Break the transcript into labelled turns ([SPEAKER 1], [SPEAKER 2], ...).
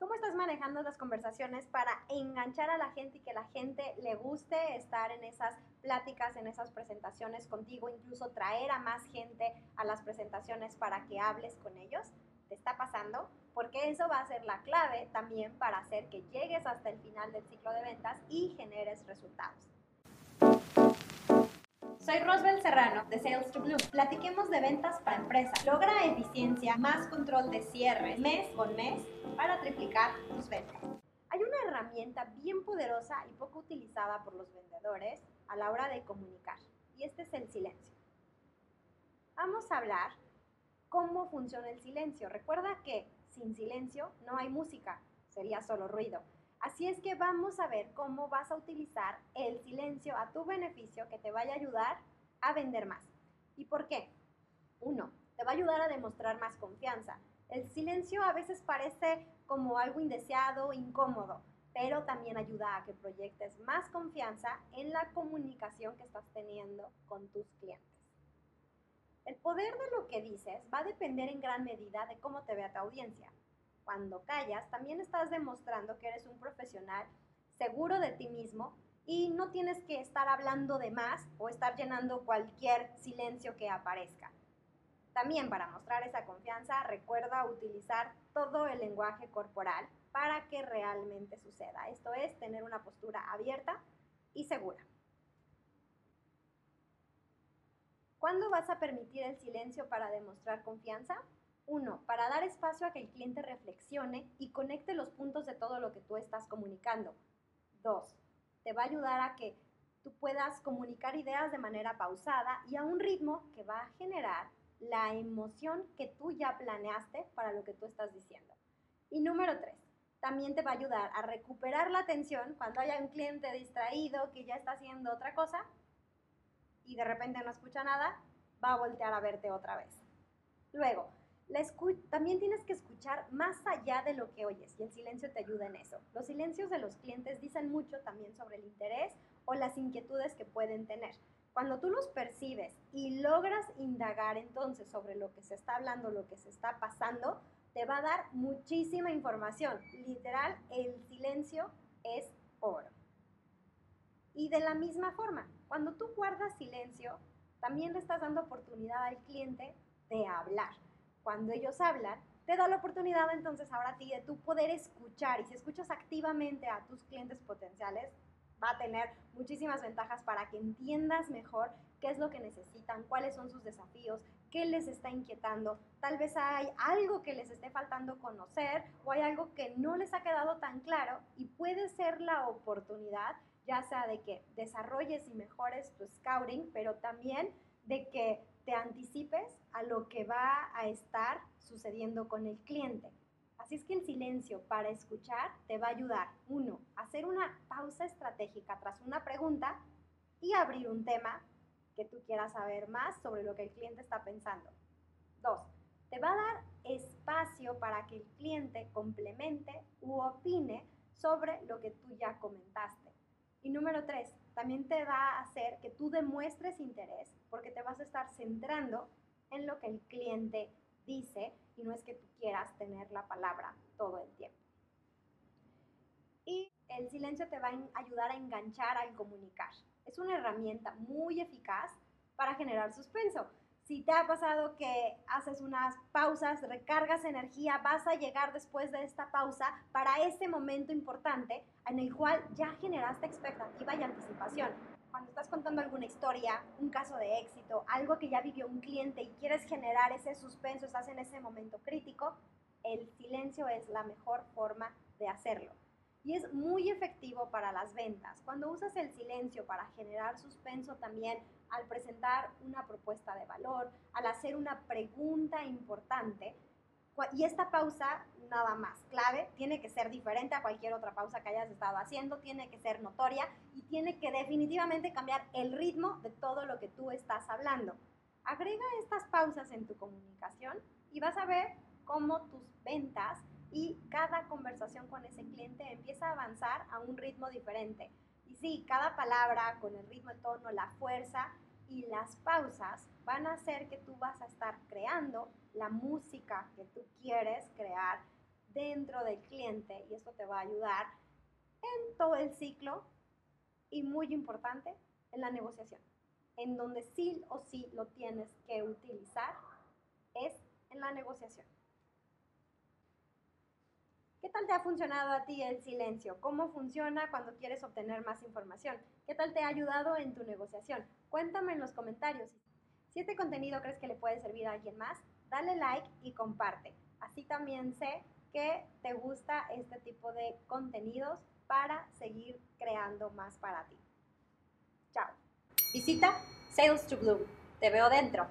[SPEAKER 1] ¿Cómo estás manejando las conversaciones para enganchar a la gente y que la gente le guste estar en esas pláticas, en esas presentaciones contigo, incluso traer a más gente a las presentaciones para que hables con ellos? ¿Te está pasando? Porque eso va a ser la clave también para hacer que llegues hasta el final del ciclo de ventas y generes resultados. Soy Rosbel Serrano de Sales to Bloom. Platiquemos de ventas para empresas. Logra eficiencia, más control de cierre mes con mes para triplicar tus ventas. Hay una herramienta bien poderosa y poco utilizada por los vendedores a la hora de comunicar y este es el silencio. Vamos a hablar cómo funciona el silencio. Recuerda que sin silencio no hay música, sería solo ruido. Así es que vamos a ver cómo vas a utilizar el silencio a tu beneficio que te vaya a ayudar a vender más. ¿Y por qué? Uno, te va a ayudar a demostrar más confianza. El silencio a veces parece como algo indeseado, incómodo, pero también ayuda a que proyectes más confianza en la comunicación que estás teniendo con tus clientes. El poder de lo que dices va a depender en gran medida de cómo te vea tu audiencia cuando callas, también estás demostrando que eres un profesional seguro de ti mismo y no tienes que estar hablando de más o estar llenando cualquier silencio que aparezca. También para mostrar esa confianza, recuerda utilizar todo el lenguaje corporal para que realmente suceda. Esto es tener una postura abierta y segura. ¿Cuándo vas a permitir el silencio para demostrar confianza? Uno, para dar espacio a que el cliente reflexione y conecte los puntos de todo lo que tú estás comunicando. Dos, te va a ayudar a que tú puedas comunicar ideas de manera pausada y a un ritmo que va a generar la emoción que tú ya planeaste para lo que tú estás diciendo. Y número tres, también te va a ayudar a recuperar la atención cuando haya un cliente distraído que ya está haciendo otra cosa y de repente no escucha nada, va a voltear a verte otra vez. Luego, también tienes que escuchar más allá de lo que oyes y el silencio te ayuda en eso. Los silencios de los clientes dicen mucho también sobre el interés o las inquietudes que pueden tener. Cuando tú los percibes y logras indagar entonces sobre lo que se está hablando, lo que se está pasando, te va a dar muchísima información. Literal, el silencio es oro. Y de la misma forma, cuando tú guardas silencio, también le estás dando oportunidad al cliente de hablar cuando ellos hablan, te da la oportunidad entonces ahora a ti de tú poder escuchar y si escuchas activamente a tus clientes potenciales, va a tener muchísimas ventajas para que entiendas mejor qué es lo que necesitan, cuáles son sus desafíos, qué les está inquietando. Tal vez hay algo que les esté faltando conocer o hay algo que no les ha quedado tan claro y puede ser la oportunidad ya sea de que desarrolles y mejores tu scouting, pero también de que te anticipes a lo que va a estar sucediendo con el cliente. Así es que el silencio para escuchar te va a ayudar, uno, a hacer una pausa estratégica tras una pregunta y abrir un tema que tú quieras saber más sobre lo que el cliente está pensando. Dos, te va a dar espacio para que el cliente complemente u opine sobre lo que tú ya comentaste. Y número tres, también te va a hacer que tú demuestres interés porque te vas a estar centrando en lo que el cliente dice y no es que tú quieras tener la palabra todo el tiempo. Y el silencio te va a ayudar a enganchar al comunicar. Es una herramienta muy eficaz para generar suspenso. Si te ha pasado que haces unas pausas, recargas energía, vas a llegar después de esta pausa para ese momento importante en el cual ya generaste expectativa y anticipación. Cuando estás contando alguna historia, un caso de éxito, algo que ya vivió un cliente y quieres generar ese suspenso, estás en ese momento crítico, el silencio es la mejor forma de hacerlo. Y es muy efectivo para las ventas. Cuando usas el silencio para generar suspenso también, al presentar una propuesta de valor, al hacer una pregunta importante. Y esta pausa, nada más, clave, tiene que ser diferente a cualquier otra pausa que hayas estado haciendo, tiene que ser notoria y tiene que definitivamente cambiar el ritmo de todo lo que tú estás hablando. Agrega estas pausas en tu comunicación y vas a ver cómo tus ventas y cada conversación con ese cliente empieza a avanzar a un ritmo diferente. Y sí, cada palabra con el ritmo, el tono, la fuerza y las pausas van a hacer que tú vas a estar creando la música que tú quieres crear dentro del cliente y esto te va a ayudar en todo el ciclo y muy importante, en la negociación. En donde sí o sí lo tienes que utilizar es en la negociación. ¿Qué tal te ha funcionado a ti el silencio? ¿Cómo funciona cuando quieres obtener más información? ¿Qué tal te ha ayudado en tu negociación? Cuéntame en los comentarios. Si este contenido crees que le puede servir a alguien más, dale like y comparte. Así también sé que te gusta este tipo de contenidos para seguir creando más para ti. Chao. Visita Sales to Bloom. Te veo dentro.